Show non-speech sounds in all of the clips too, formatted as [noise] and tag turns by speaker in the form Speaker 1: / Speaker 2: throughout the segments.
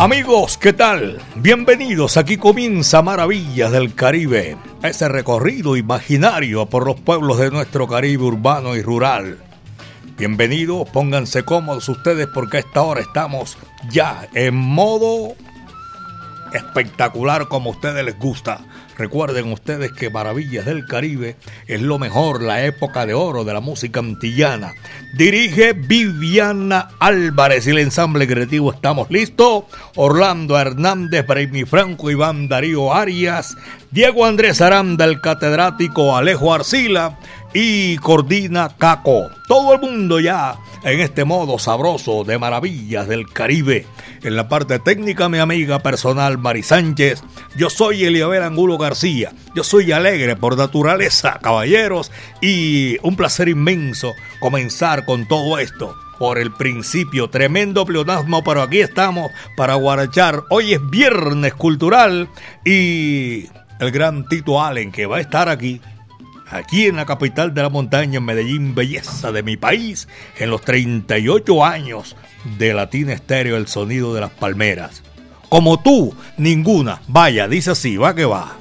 Speaker 1: Amigos, ¿qué tal? Bienvenidos, aquí comienza Maravillas del Caribe, ese recorrido imaginario por los pueblos de nuestro Caribe urbano y rural. Bienvenidos, pónganse cómodos ustedes porque a esta hora estamos ya en modo espectacular como a ustedes les gusta. Recuerden ustedes que Maravillas del Caribe es lo mejor, la época de oro de la música antillana. Dirige Viviana Álvarez y el ensamble creativo Estamos Listos. Orlando Hernández, Braimi Franco, Iván Darío Arias, Diego Andrés Aranda, el catedrático Alejo Arcila y Cordina Caco. Todo el mundo ya en este modo sabroso de maravillas del Caribe. En la parte técnica, mi amiga personal Mari Sánchez. Yo soy Eliabel Angulo García. Yo soy alegre por naturaleza, caballeros. Y un placer inmenso comenzar con todo esto por el principio. Tremendo pleonasmo, pero aquí estamos para guarachar. Hoy es viernes cultural y el gran Tito Allen que va a estar aquí aquí en la capital de la montaña, en Medellín, belleza de mi país, en los 38 años de Latina Estéreo, el sonido de las palmeras. Como tú, ninguna. Vaya, dice así, va que va.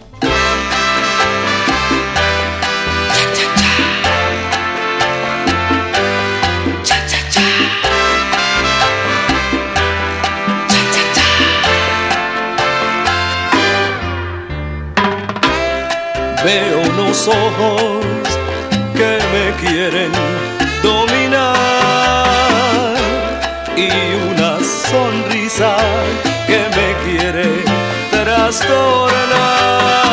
Speaker 2: Veo unos ojos que me quieren dominar y una sonrisa que me quiere trastornar.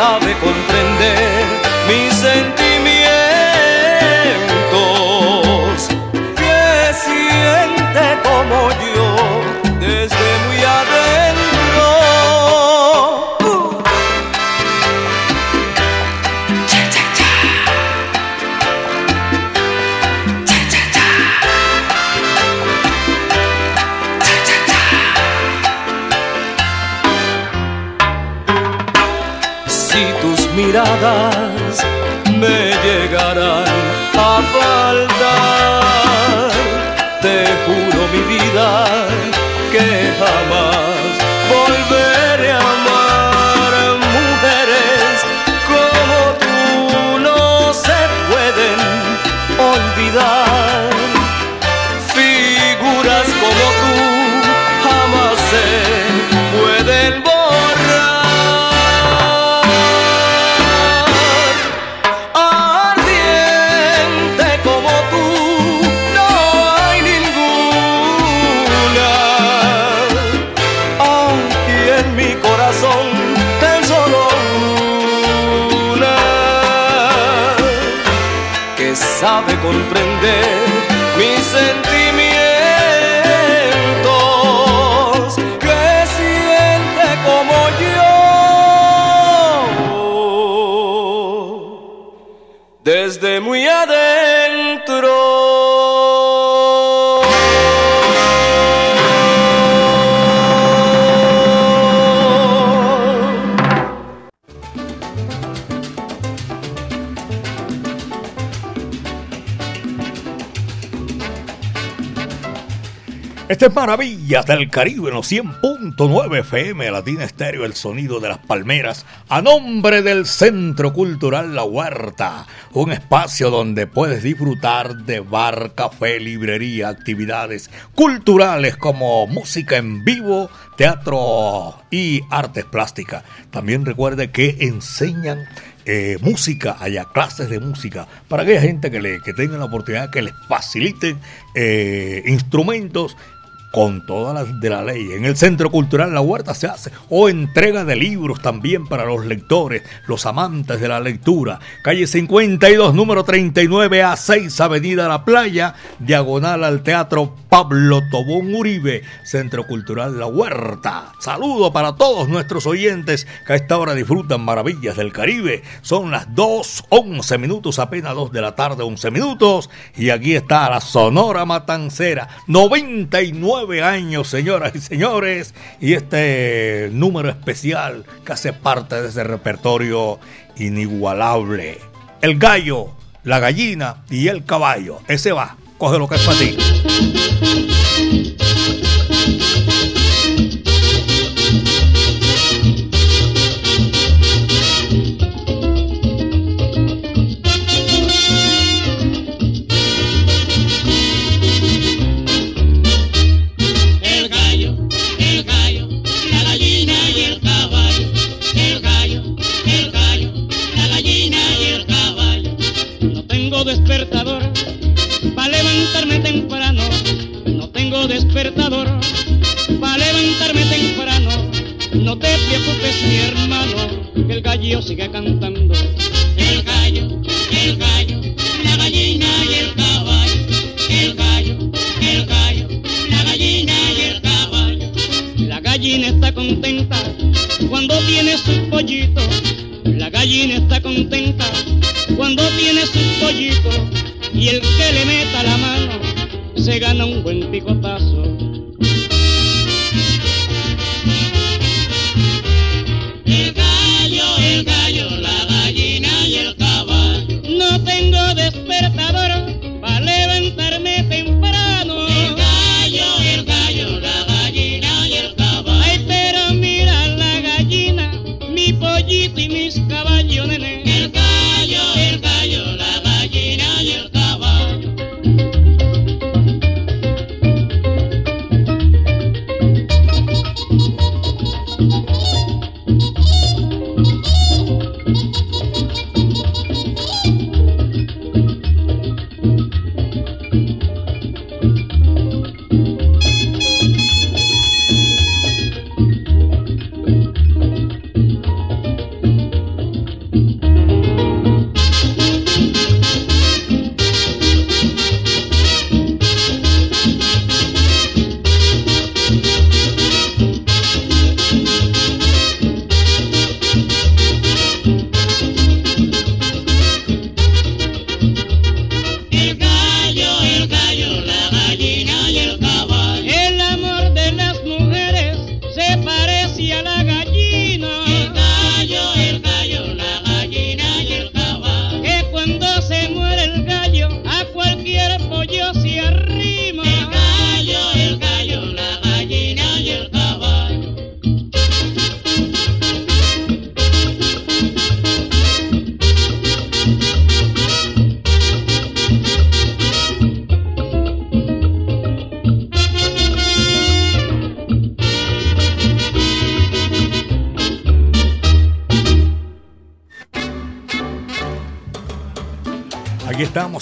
Speaker 2: Sabe comprender Si tus miradas me llegarán a faltar, te juro mi vida que jamás
Speaker 1: Este es Maravillas del Caribe en los 100.9 FM Latina Estéreo, el sonido de las palmeras, a nombre del Centro Cultural La Huerta, un espacio donde puedes disfrutar de bar, café, librería, actividades culturales como música en vivo, teatro y artes plásticas. También recuerde que enseñan eh, música, haya clases de música, para aquella gente que, le, que tenga la oportunidad que les faciliten eh, instrumentos con todas las de la ley. En el Centro Cultural La Huerta se hace o entrega de libros también para los lectores, los amantes de la lectura. Calle 52, número 39 a 6, Avenida La Playa, diagonal al Teatro Pablo Tobón Uribe, Centro Cultural La Huerta. Saludo para todos nuestros oyentes que a esta hora disfrutan maravillas del Caribe. Son las 2, 11 minutos, apenas 2 de la tarde, 11 minutos. Y aquí está la Sonora Matancera, 99 años, señoras y señores, y este número especial que hace parte de ese repertorio inigualable. El gallo, la gallina y el caballo. Ese va, coge lo que es para ti.
Speaker 3: No te preocupes, mi hermano, que el gallo sigue cantando. El gallo, el gallo, la gallina y el caballo. El gallo, el gallo, la gallina y el caballo. La gallina está contenta cuando tiene sus pollitos. La gallina está contenta cuando tiene sus pollitos. Y el que le meta la mano se gana un buen picotazo. Despertador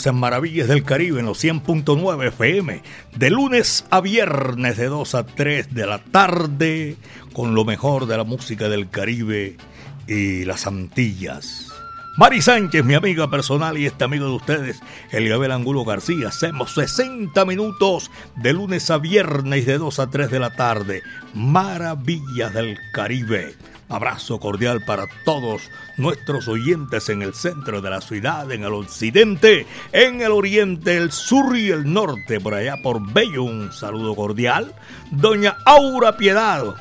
Speaker 1: en Maravillas del Caribe en los 100.9 FM, de lunes a viernes de 2 a 3 de la tarde, con lo mejor de la música del Caribe y las Antillas. Mari Sánchez, mi amiga personal y este amigo de ustedes, Eliabel Angulo García. Hacemos 60 minutos de lunes a viernes de 2 a 3 de la tarde. Maravillas del Caribe. Abrazo cordial para todos nuestros oyentes en el centro de la ciudad, en el occidente, en el oriente, el sur y el norte, por allá por Bello. Un saludo cordial. Doña Aura Piedad.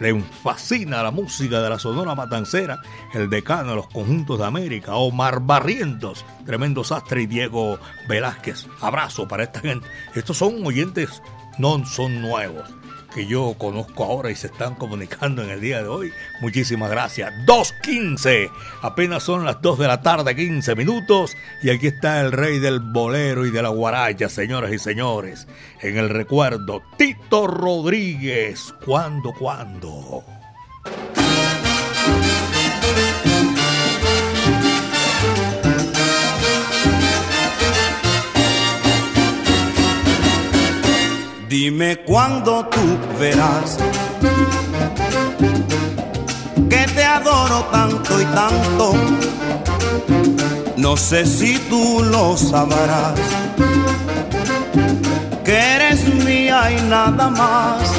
Speaker 1: le fascina la música de la Sonora Matancera, el decano de los conjuntos de América, Omar Barrientos, tremendo sastre y Diego Velázquez. Abrazo para esta gente. Estos son oyentes, no son nuevos que yo conozco ahora y se están comunicando en el día de hoy. Muchísimas gracias. 2.15. Apenas son las 2 de la tarde, 15 minutos. Y aquí está el rey del bolero y de la guaracha, señoras y señores. En el recuerdo, Tito Rodríguez. ¿Cuándo, cuándo?
Speaker 4: Dime cuándo tú verás que te adoro tanto y tanto. No sé si tú lo sabrás, que eres mía y nada más.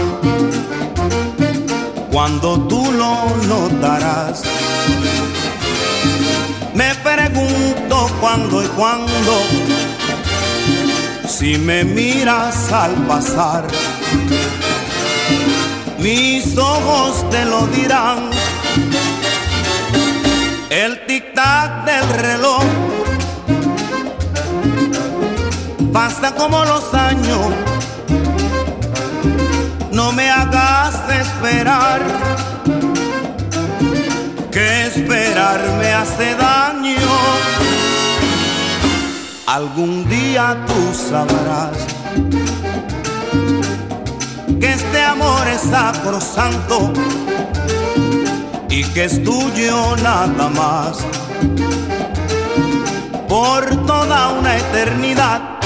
Speaker 4: Cuando tú lo notarás, me pregunto cuándo y cuándo si me miras al pasar, mis ojos te lo dirán. El tic-tac del reloj pasa como los años. No me hagas esperar, que esperar me hace daño Algún día tú sabrás que este amor es sacrosanto y que es tuyo nada más. Por toda una eternidad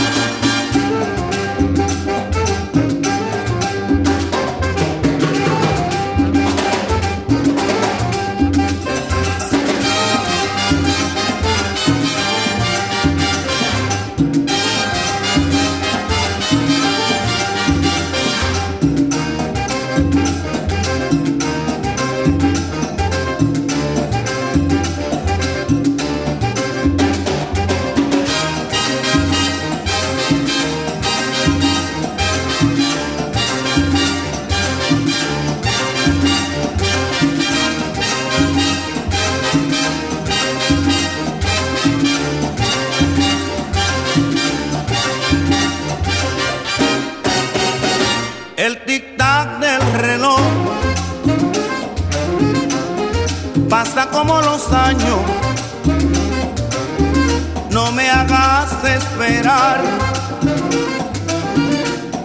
Speaker 4: No me hagas esperar,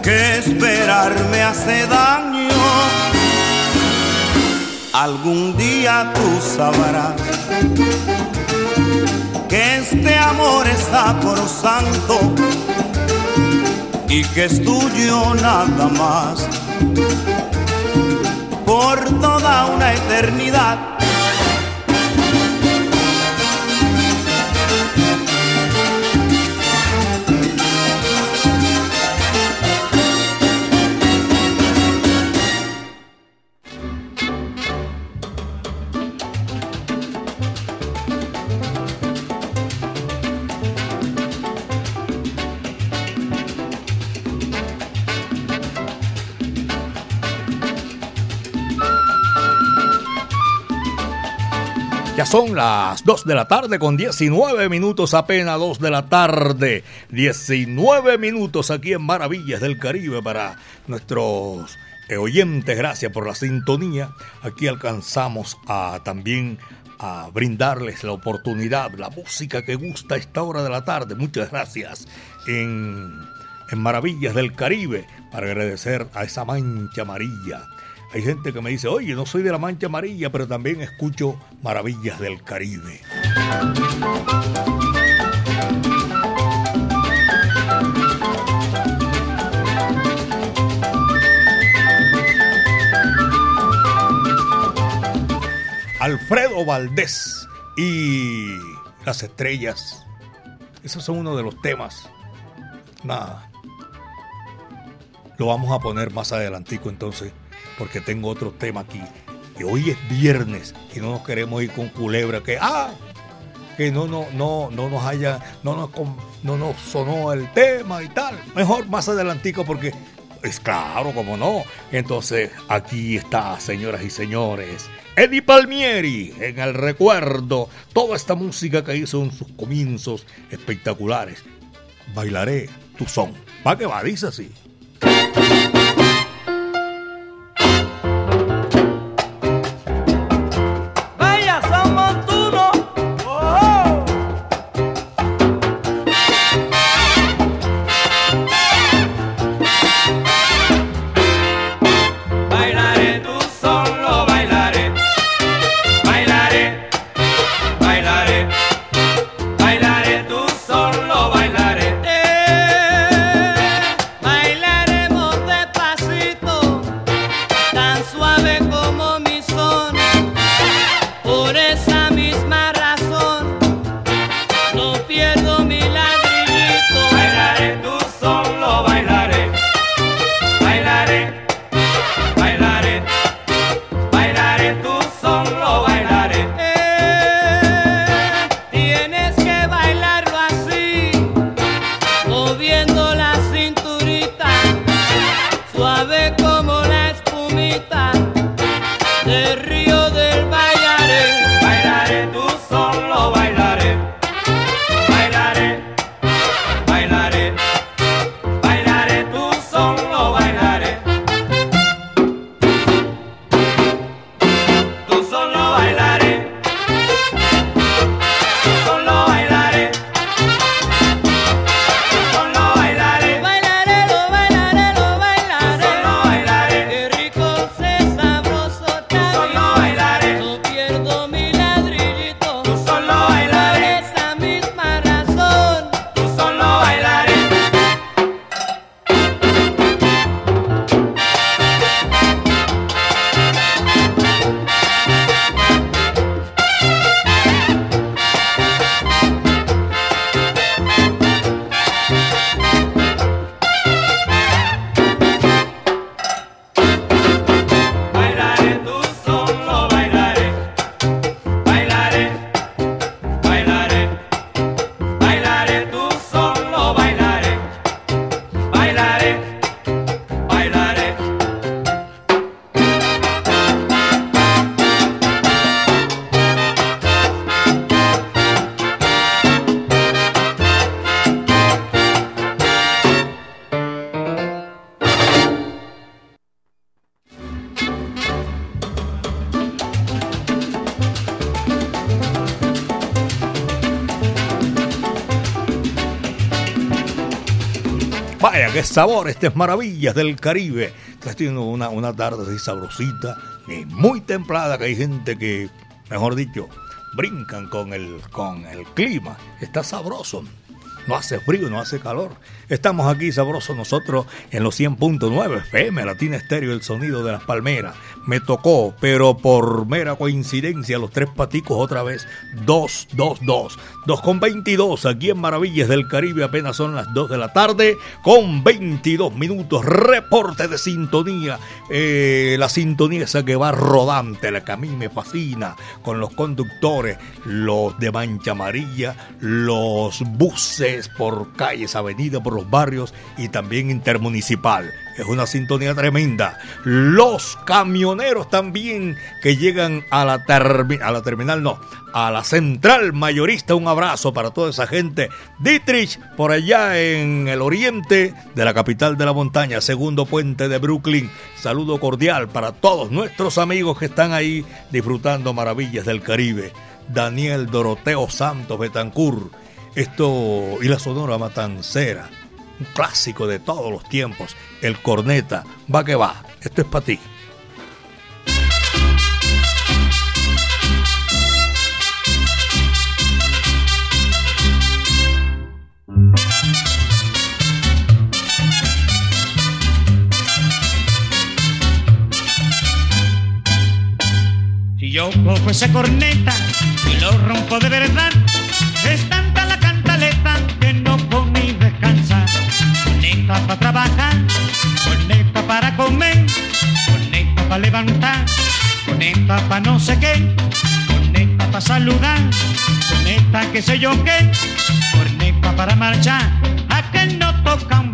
Speaker 4: que esperar me hace daño. Algún día tú sabrás que este amor está por santo y que es tuyo nada más por toda una eternidad
Speaker 1: son las 2 de la tarde con 19 minutos, apenas 2 de la tarde. 19 minutos aquí en Maravillas del Caribe para nuestros oyentes. Gracias por la sintonía. Aquí alcanzamos a también a brindarles la oportunidad, la música que gusta a esta hora de la tarde. Muchas gracias en, en Maravillas del Caribe para agradecer a esa mancha amarilla hay gente que me dice, oye, no soy de la mancha amarilla, pero también escucho maravillas del Caribe. Alfredo Valdés y las estrellas. Esos son uno de los temas. Nada. Lo vamos a poner más adelantico entonces porque tengo otro tema aquí. Y hoy es viernes y no nos queremos ir con culebra que ah que no no no no nos haya no nos no nos sonó el tema y tal. Mejor más adelantico porque Es claro, como no. Entonces, aquí está, señoras y señores, Eddie Palmieri en el recuerdo. Toda esta música que hizo en sus comienzos espectaculares. Bailaré tu son. Va que va, dice así. Qué sabor, estas maravillas del Caribe. Estás teniendo una, una tarde así sabrosita y muy templada, que hay gente que, mejor dicho, brincan con el, con el clima. Está sabroso. No hace frío, no hace calor. Estamos aquí sabrosos nosotros en los 100.9 FM, Latina Estéreo, el sonido de las palmeras me tocó, pero por mera coincidencia, los tres paticos otra vez, 2, 2, 2. 2 con 22, aquí en Maravillas del Caribe apenas son las 2 de la tarde, con 22 minutos, reporte de sintonía, eh, la sintonía esa que va rodante, la que a mí me fascina, con los conductores, los de mancha amarilla, los buses por calles, avenidas, por los barrios y también intermunicipal. Es una sintonía tremenda. Los camioneros también que llegan a la, a la terminal, no, a la central mayorista. Un abrazo para toda esa gente. Dietrich, por allá en el oriente de la capital de la montaña, segundo puente de Brooklyn. Saludo cordial para todos nuestros amigos que están ahí disfrutando maravillas del Caribe. Daniel Doroteo Santos Betancur. Esto y la Sonora Matancera un clásico de todos los tiempos, el corneta, va que va, esto es para ti.
Speaker 5: Si yo cojo esa corneta y lo rompo de verdad, es Para trabajar, conecta para comer, conecta para levantar, conecta para no sé qué, conecta para saludar, conecta que sé yo qué, conecta para marchar, a que no toca un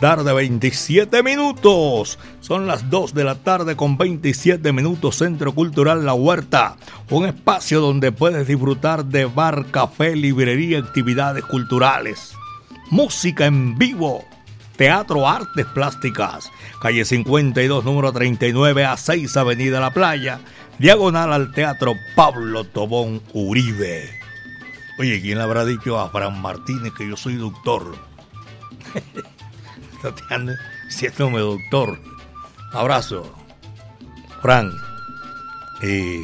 Speaker 1: tarde, 27 minutos. Son las 2 de la tarde con 27 minutos. Centro Cultural La Huerta. Un espacio donde puedes disfrutar de bar, café, librería, actividades culturales. Música en vivo. Teatro Artes Plásticas. Calle 52, número 39 a 6, Avenida La Playa. Diagonal al Teatro Pablo Tobón Uribe. Oye, ¿quién le habrá dicho a Fran Martínez que yo soy doctor? [laughs] Tatiana, siéndome doctor. Abrazo. Fran. Y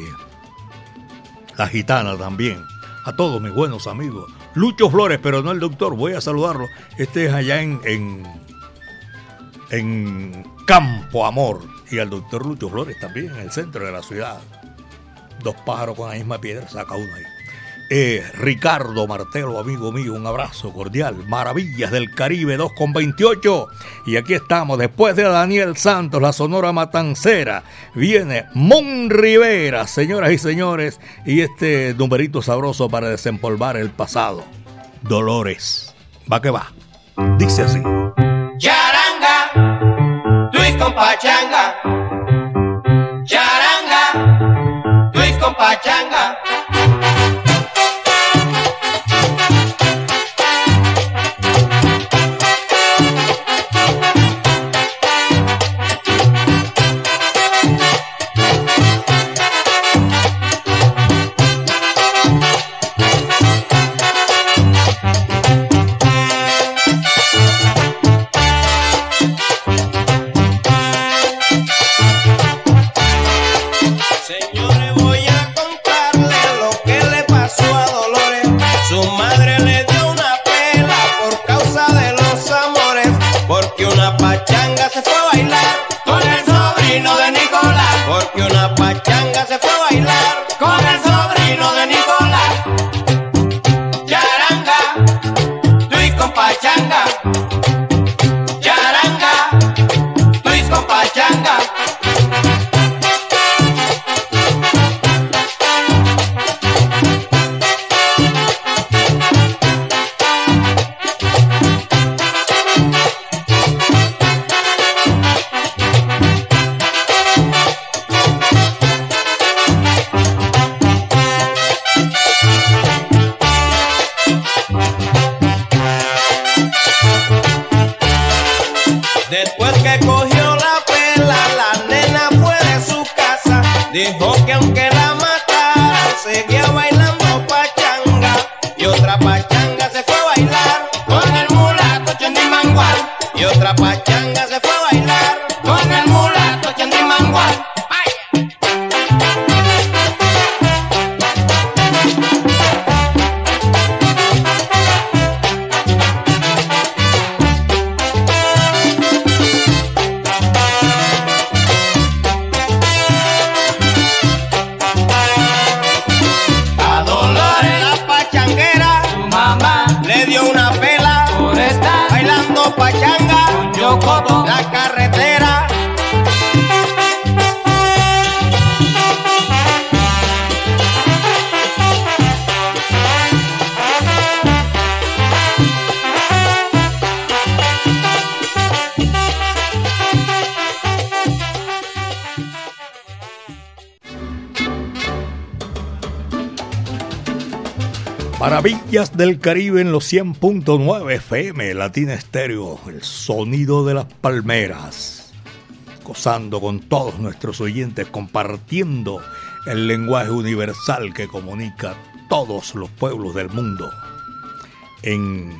Speaker 1: la gitana también. A todos mis buenos amigos. Lucho Flores, pero no el doctor. Voy a saludarlo. Este es allá en, en, en Campo Amor. Y al doctor Lucho Flores también, en el centro de la ciudad. Dos pájaros con la misma piedra, saca uno ahí. Eh, Ricardo Martelo, amigo mío, un abrazo cordial. Maravillas del Caribe 2 con 28. Y aquí estamos, después de Daniel Santos, la Sonora Matancera, viene Mon Rivera, señoras y señores, y este numerito sabroso para desempolvar el pasado. Dolores. Va que va. Dice así.
Speaker 6: Charanga, twist con pachanga. Charanga, twist con pachanga.
Speaker 1: Del Caribe en los 100.9 FM, Latina Estéreo, el sonido de las palmeras. Gozando con todos nuestros oyentes, compartiendo el lenguaje universal que comunica todos los pueblos del mundo. En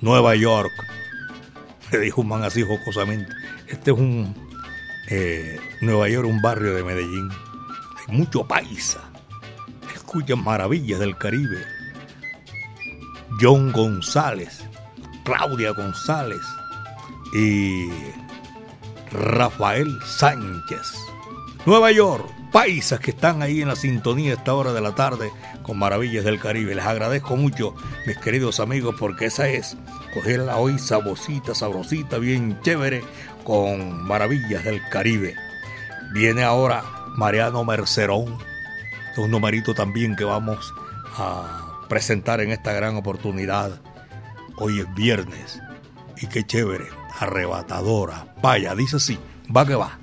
Speaker 1: Nueva York, [laughs] le dijo un man así jocosamente, este es un eh, Nueva York, un barrio de Medellín. Hay mucho paisa escuchan maravillas del Caribe. John González, Claudia González y Rafael Sánchez. Nueva York, paisas que están ahí en la sintonía a esta hora de la tarde con Maravillas del Caribe. Les agradezco mucho, mis queridos amigos, porque esa es cogerla hoy sabrosita, sabrosita, bien chévere con Maravillas del Caribe. Viene ahora Mariano Mercerón un numerito también que vamos a presentar en esta gran oportunidad Hoy es viernes y qué chévere, arrebatadora. Vaya, dice así, va que va.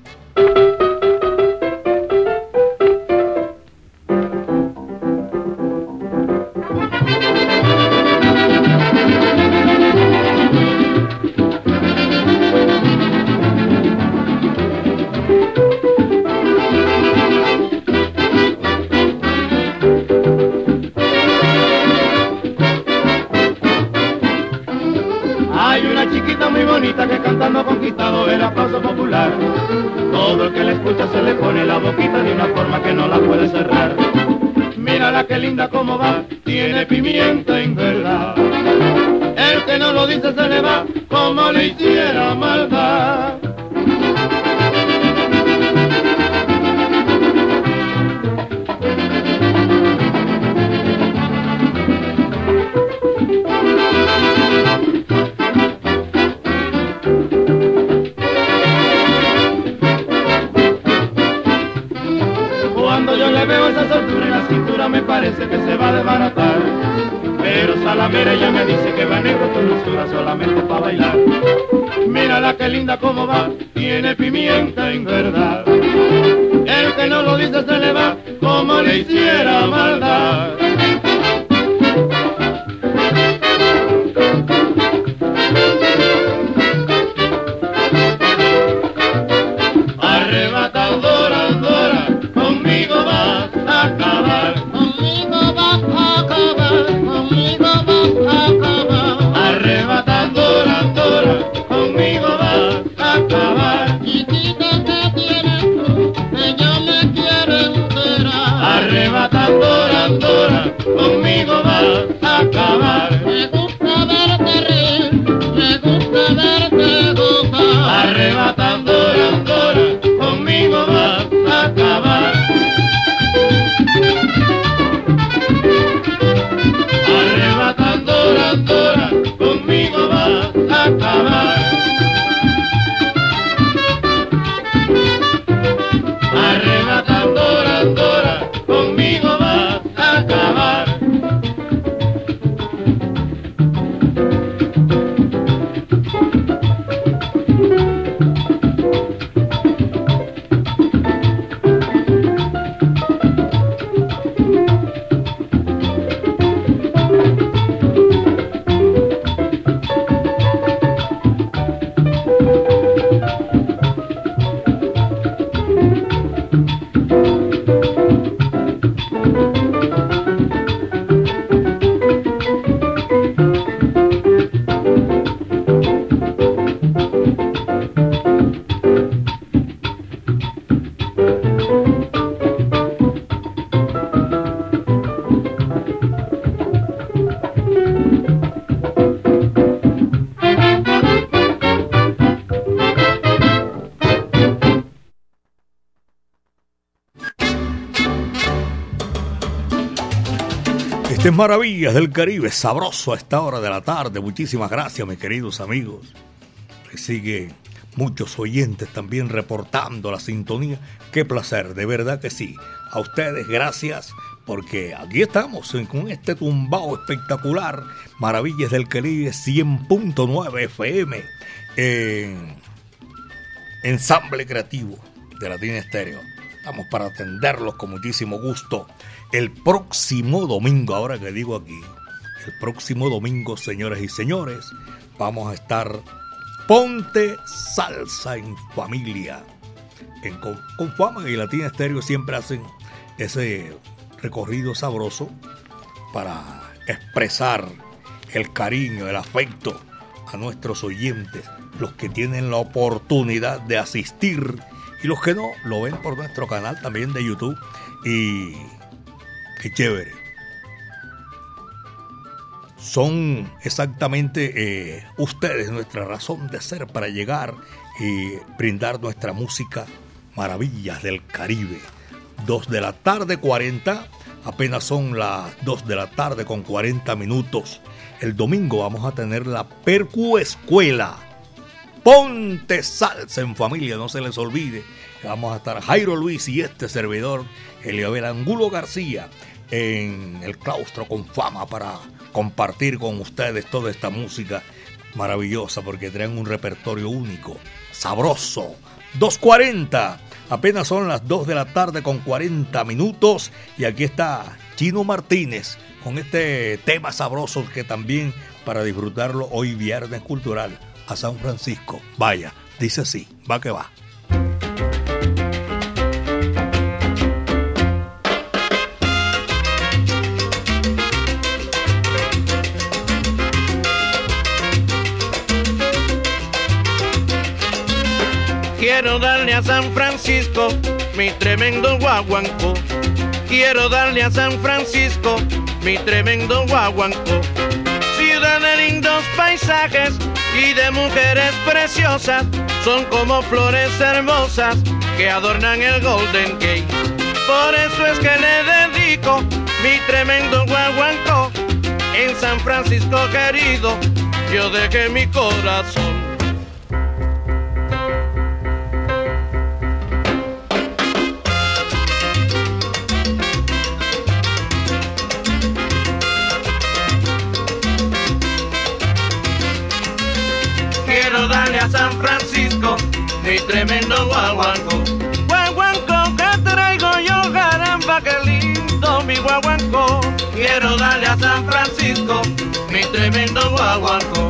Speaker 7: muy bonita que cantando ha conquistado el aplauso popular. Todo el que le escucha se le pone la boquita de una forma que no la puede cerrar. Mírala que linda como va, tiene pimienta en verdad. El que no lo dice se le va como le hiciera maldad. parece que se va a desbaratar. Pero Salamera ya me dice que va negro tu dulzura solamente para bailar. Mírala que linda como va, tiene pimienta en verdad. El que no lo dice se le va como le hiciera maldad. la la.
Speaker 1: Maravillas del Caribe, sabroso a esta hora de la tarde. Muchísimas gracias, mis queridos amigos. sigue muchos oyentes también reportando la sintonía. Qué placer, de verdad que sí. A ustedes, gracias, porque aquí estamos con este tumbao espectacular. Maravillas del Caribe 100.9 FM. ensamble creativo de Latina Estéreo. Estamos para atenderlos con muchísimo gusto el próximo domingo, ahora que digo aquí, el próximo domingo, señores y señores, vamos a estar Ponte Salsa en Familia. En Confama y Latina Estéreo siempre hacen ese recorrido sabroso para expresar el cariño, el afecto a nuestros oyentes, los que tienen la oportunidad de asistir y los que no lo ven por nuestro canal también de YouTube y Qué chévere. Son exactamente eh, ustedes nuestra razón de ser para llegar y brindar nuestra música Maravillas del Caribe. Dos de la tarde 40, apenas son las dos de la tarde con 40 minutos. El domingo vamos a tener la Percu Escuela. Ponte salsa en familia, no se les olvide. Vamos a estar Jairo Luis y este servidor, Eliabel Angulo García en el claustro con fama para compartir con ustedes toda esta música maravillosa porque traen un repertorio único, sabroso. 2.40, apenas son las 2 de la tarde con 40 minutos y aquí está Chino Martínez con este tema sabroso que también para disfrutarlo hoy viernes cultural San Francisco. Vaya, dice así, va que va.
Speaker 8: Quiero darle a San Francisco mi tremendo guaguanco. Quiero darle a San Francisco mi tremendo guaguanco. Ciudad de lindos paisajes y de mujeres preciosas, son como flores hermosas que adornan el Golden Gate. Por eso es que le dedico mi tremendo guaguanco. En San Francisco querido, yo dejé mi corazón. San Francisco, mi tremendo guaguanco. Guaguanco que traigo yo, caramba, qué lindo mi guaguanco. Quiero darle a San Francisco, mi tremendo guaguanco.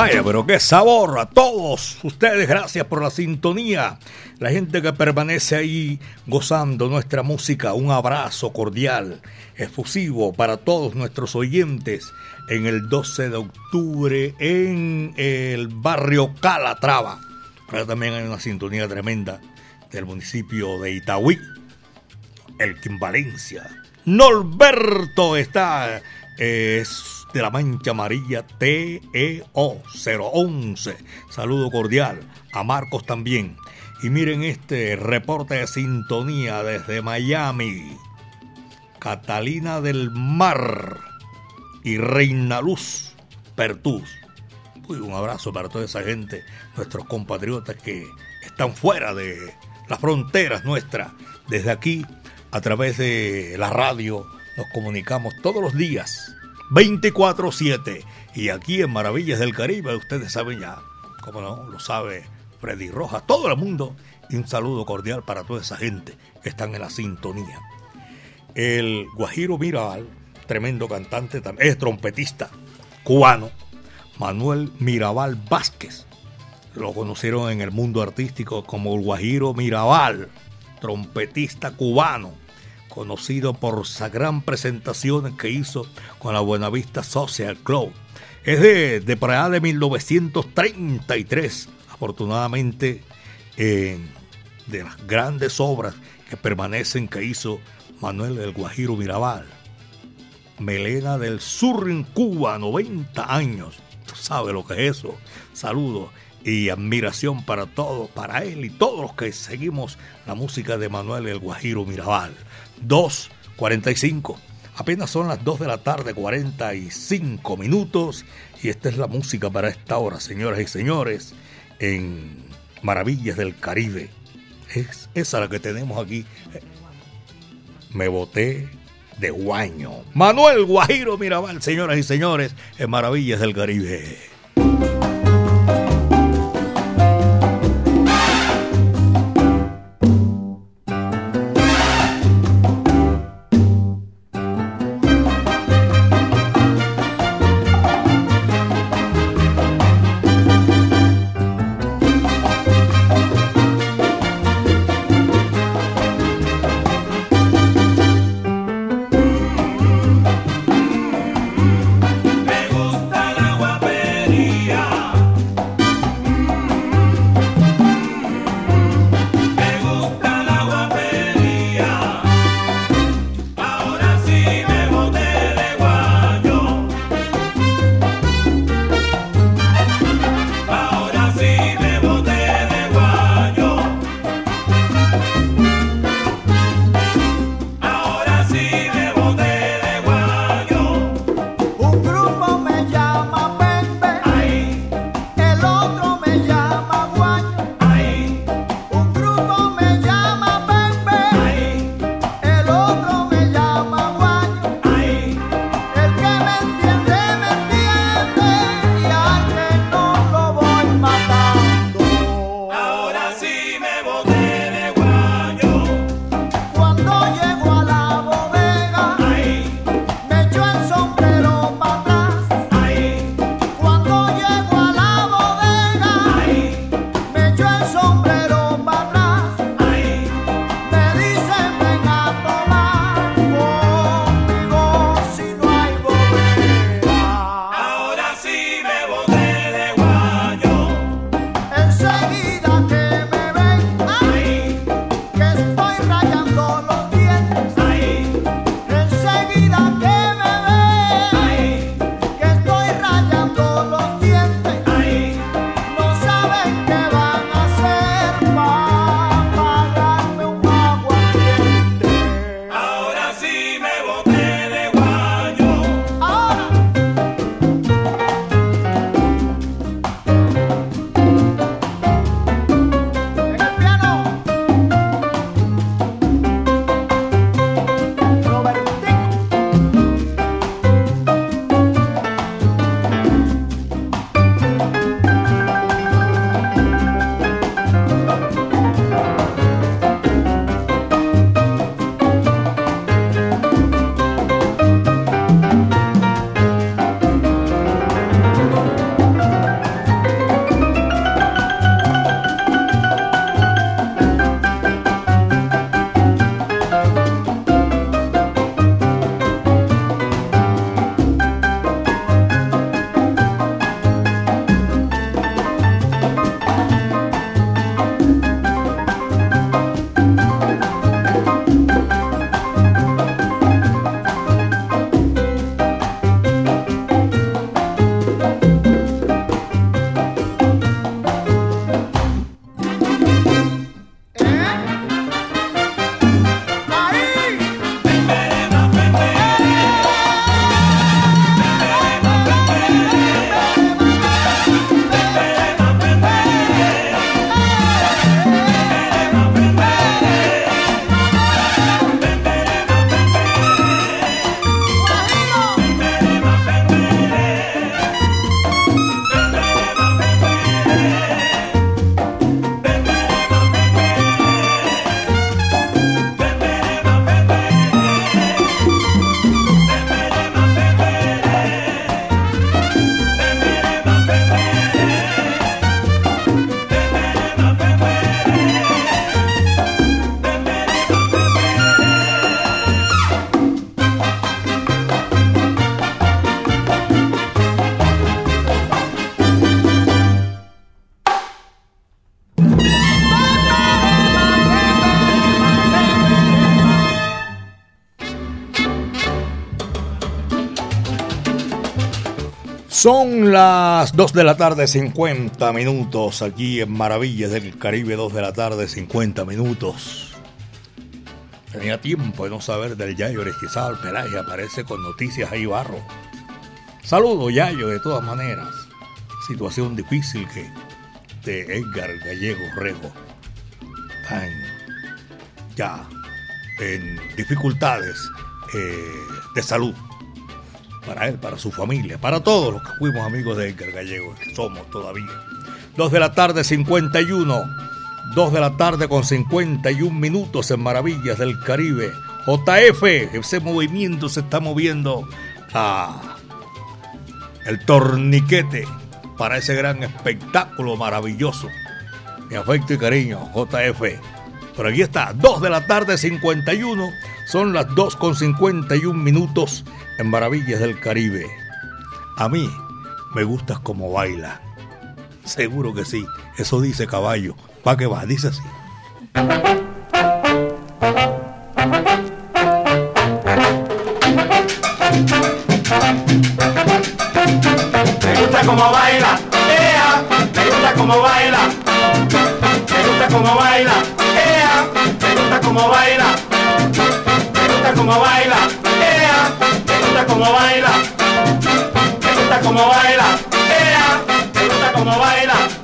Speaker 1: Vaya, pero qué sabor a todos ustedes. Gracias por la sintonía. La gente que permanece ahí gozando nuestra música. Un abrazo cordial, efusivo para todos nuestros oyentes en el 12 de octubre en el barrio Calatrava. Ahora también hay una sintonía tremenda del municipio de Itagüí, el Valencia. Norberto está. Es de la Mancha Amarilla TEO 011. Saludo cordial a Marcos también. Y miren este reporte de sintonía desde Miami. Catalina del Mar y Reina Luz Pertús. un abrazo para toda esa gente, nuestros compatriotas que están fuera de las fronteras nuestras. Desde aquí, a través de la radio, nos comunicamos todos los días 24-7. Y aquí en Maravillas del Caribe, ustedes saben ya, como no, lo sabe Freddy Rojas, todo el mundo. Y un saludo cordial para toda esa gente que están en la sintonía. El Guajiro Mirabal, tremendo cantante, es trompetista cubano, Manuel Mirabal Vázquez. Lo conocieron en el mundo artístico como el Guajiro Mirabal, trompetista cubano conocido por esa gran presentación que hizo con la Buenavista Social Club. Es de, de por allá de 1933, afortunadamente, de las grandes obras que permanecen que hizo Manuel del Guajiro Mirabal. Melena del Sur en Cuba, 90 años. Tú sabes lo que es eso. Saludos y admiración para todos, para él y todos los que seguimos la música de Manuel el Guajiro Mirabal. 2.45.
Speaker 9: Apenas son las 2 de la tarde, 45 minutos. Y esta es la música para esta hora, señoras y señores, en Maravillas del Caribe. Es esa la que tenemos aquí. Me boté de guaño. Manuel Guajiro Mirabal, señoras y señores, en Maravillas del Caribe. Las 2 de la tarde, 50 minutos, aquí en Maravillas del Caribe, 2 de la tarde, 50 minutos.
Speaker 1: Tenía tiempo de no saber del Yayo Aristizal Pelaje, aparece con noticias ahí barro. Saludo Yayo de todas maneras. Situación difícil que de Edgar Gallego Rego. Tan ya en dificultades eh, de salud para él, para su familia, para todos los que fuimos amigos de Edgar Gallego, que somos todavía. Dos de la tarde, 51. Dos de la tarde con 51 minutos en Maravillas del Caribe. JF, ese movimiento se está moviendo a el torniquete para ese gran espectáculo maravilloso. Mi afecto y cariño, JF. Pero aquí está, 2 de la tarde 51, son las 2 con 51 minutos en Maravillas del Caribe. A mí me gustas como baila. Seguro que sí, eso dice caballo. ¿Para qué va? Dice así.
Speaker 10: Me gusta como baila, ea, me gusta como baila, me gusta como baila, como baila, me gusta como baila, ea, me gusta como baila, me gusta como baila, ea, me gusta como baila.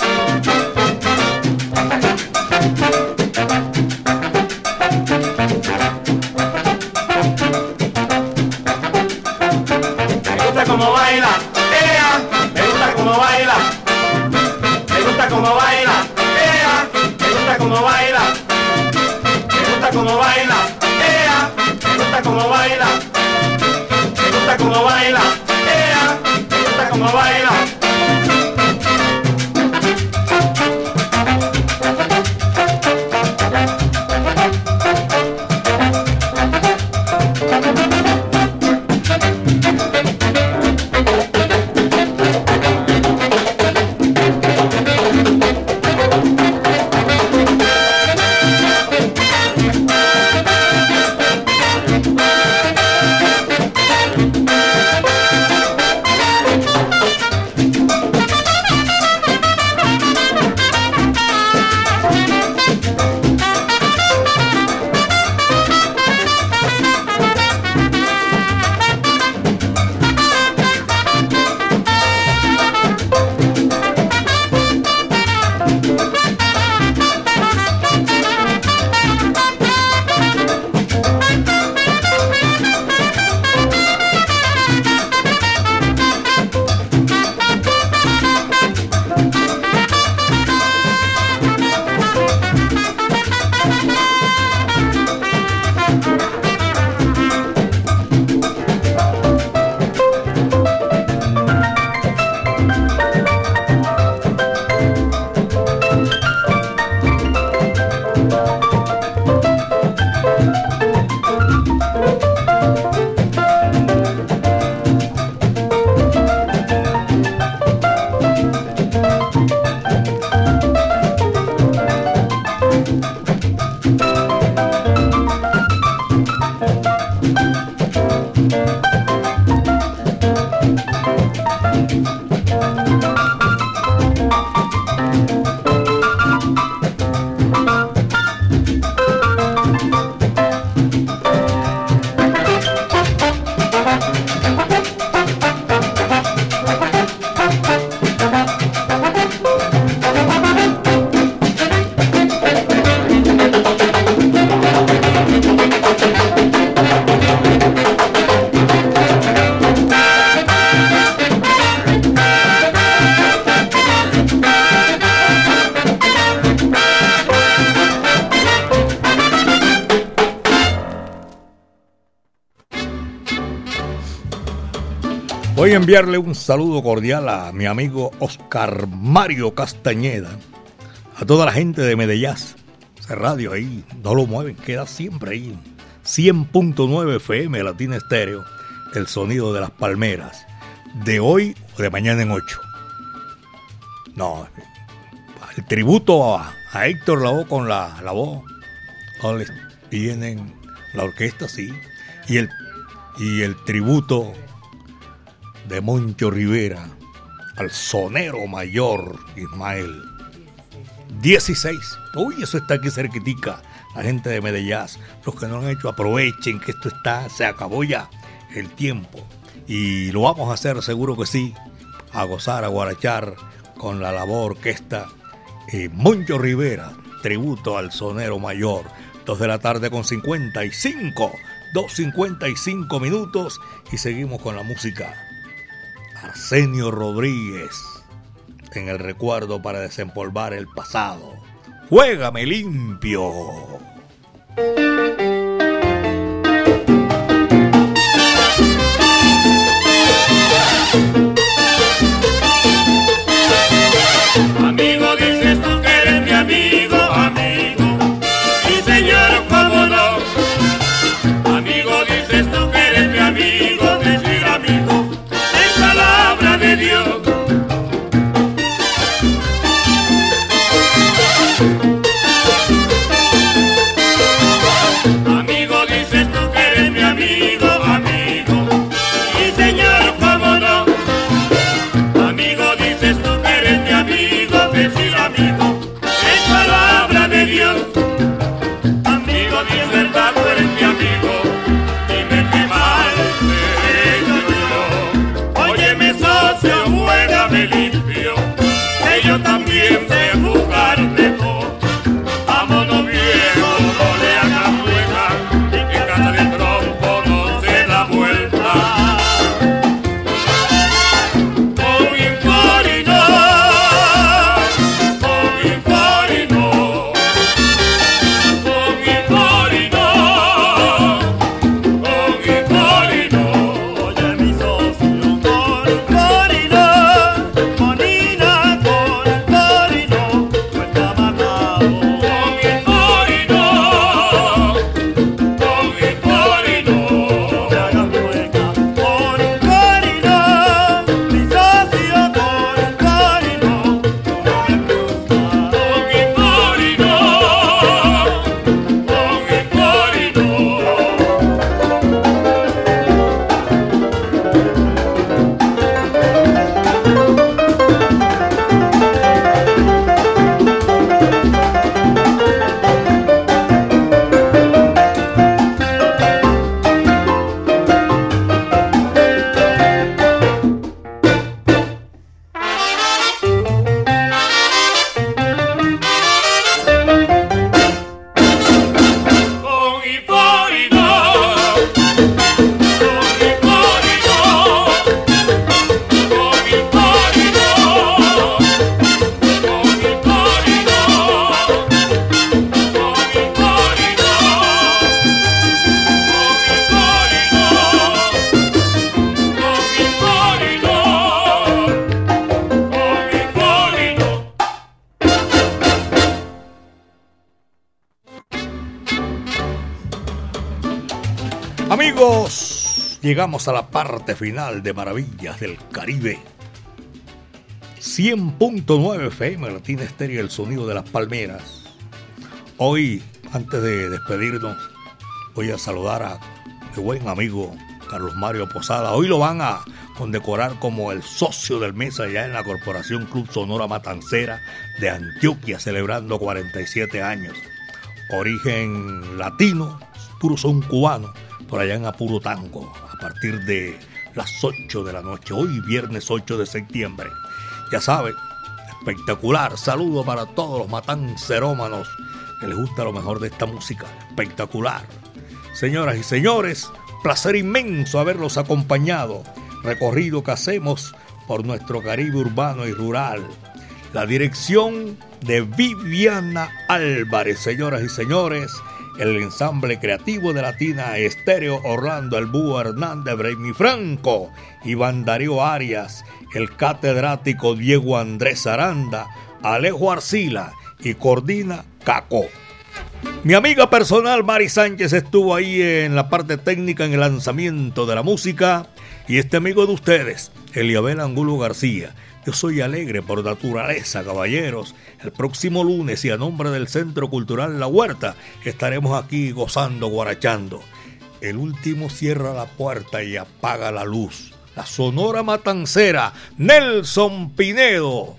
Speaker 1: Enviarle un saludo cordial a mi amigo Oscar Mario Castañeda, a toda la gente de Medellín. Ese radio ahí, no lo mueven, queda siempre ahí. 100.9 FM Latina Estéreo, el sonido de las palmeras, de hoy o de mañana en 8. No, el tributo a, a Héctor Lavoe con la, la voz. Vale, Vienen la orquesta, sí. Y el, y el tributo de Moncho Rivera al sonero mayor Ismael. 16. Uy, eso está aquí cerquitica. la gente de Medellín, los que no han hecho, aprovechen que esto está, se acabó ya el tiempo. Y lo vamos a hacer, seguro que sí, a gozar, a guarachar con la labor orquesta eh, Moncho Rivera, tributo al sonero mayor. Dos de la tarde con 55, 2.55 minutos y seguimos con la música. Arsenio Rodríguez en el recuerdo para desempolvar el pasado. Juégame limpio. Llegamos a la parte final de Maravillas del Caribe. 100.9 FM, Latina Estéreo, el sonido de las palmeras. Hoy, antes de despedirnos, voy a saludar a mi buen amigo Carlos Mario Posada. Hoy lo van a condecorar como el socio del mes allá en la Corporación Club Sonora Matancera de Antioquia, celebrando 47 años. Origen latino, puro son cubano, por allá en Apuro Tango, a partir de las 8 de la noche, hoy viernes 8 de septiembre. Ya saben, espectacular. Saludo para todos los matancerómanos que les gusta lo mejor de esta música. Espectacular. Señoras y señores, placer inmenso haberlos acompañado. Recorrido que hacemos por nuestro Caribe urbano y rural. La dirección de Viviana Álvarez, señoras y señores el ensamble creativo de Latina Estéreo Orlando El Hernández Braymi Franco, Iván Darío Arias, el catedrático Diego Andrés Aranda, Alejo Arcila y coordina Caco. Mi amiga personal Mari Sánchez estuvo ahí en la parte técnica en el lanzamiento de la música y este amigo de ustedes, Eliabel Angulo García yo soy alegre por naturaleza, caballeros. El próximo lunes y a nombre del Centro Cultural La Huerta estaremos aquí gozando, guarachando. El último cierra la puerta y apaga la luz. La Sonora Matancera, Nelson Pinedo.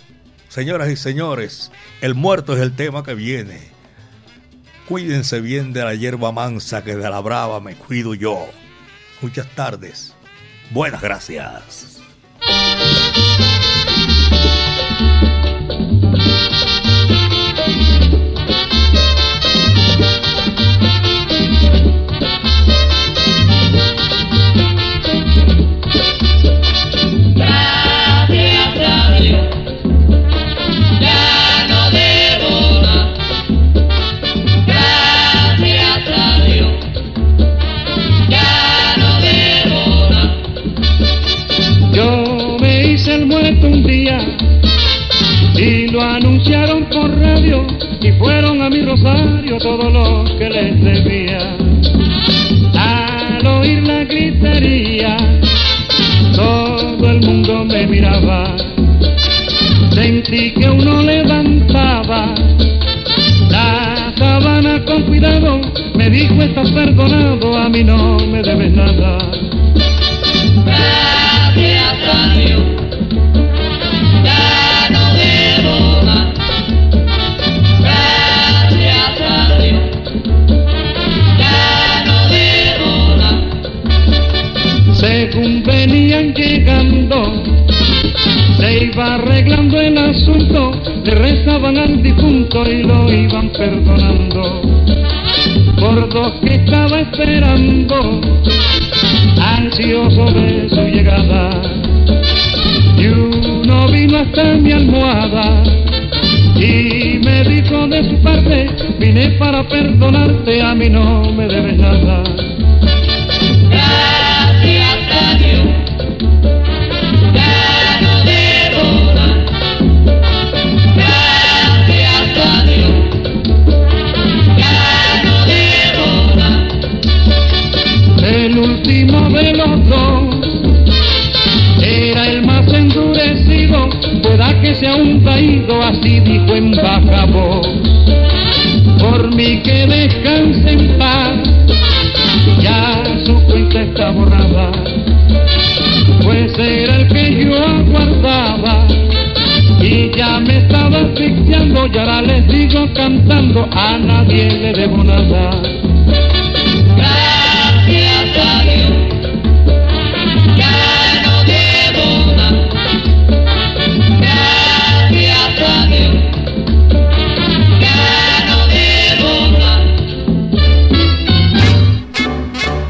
Speaker 1: Señoras y señores, el muerto es el tema que viene. Cuídense bien de la hierba mansa que de la brava me cuido yo. Muchas tardes. Buenas gracias.
Speaker 11: Anunciaron por radio y fueron a mi rosario todos los que les debía. Al oír la gritería, todo el mundo me miraba. Sentí que uno levantaba la sabana con cuidado, me dijo estás perdonado, a mí no me debes nada. Según venían llegando, se iba arreglando el asunto, le rezaban al difunto y lo iban perdonando. Por dos que estaba esperando, ansioso de su llegada, y uno vino hasta mi almohada y me dijo de su parte, vine para perdonarte, a mí no me debes nada. Que sea un traído, así dijo en baja voz. Por mí que descanse en paz, ya su cuenta está borrada, pues era el que yo aguardaba. Y ya me estaba asfixiando y ahora les digo cantando, a nadie le debo nada.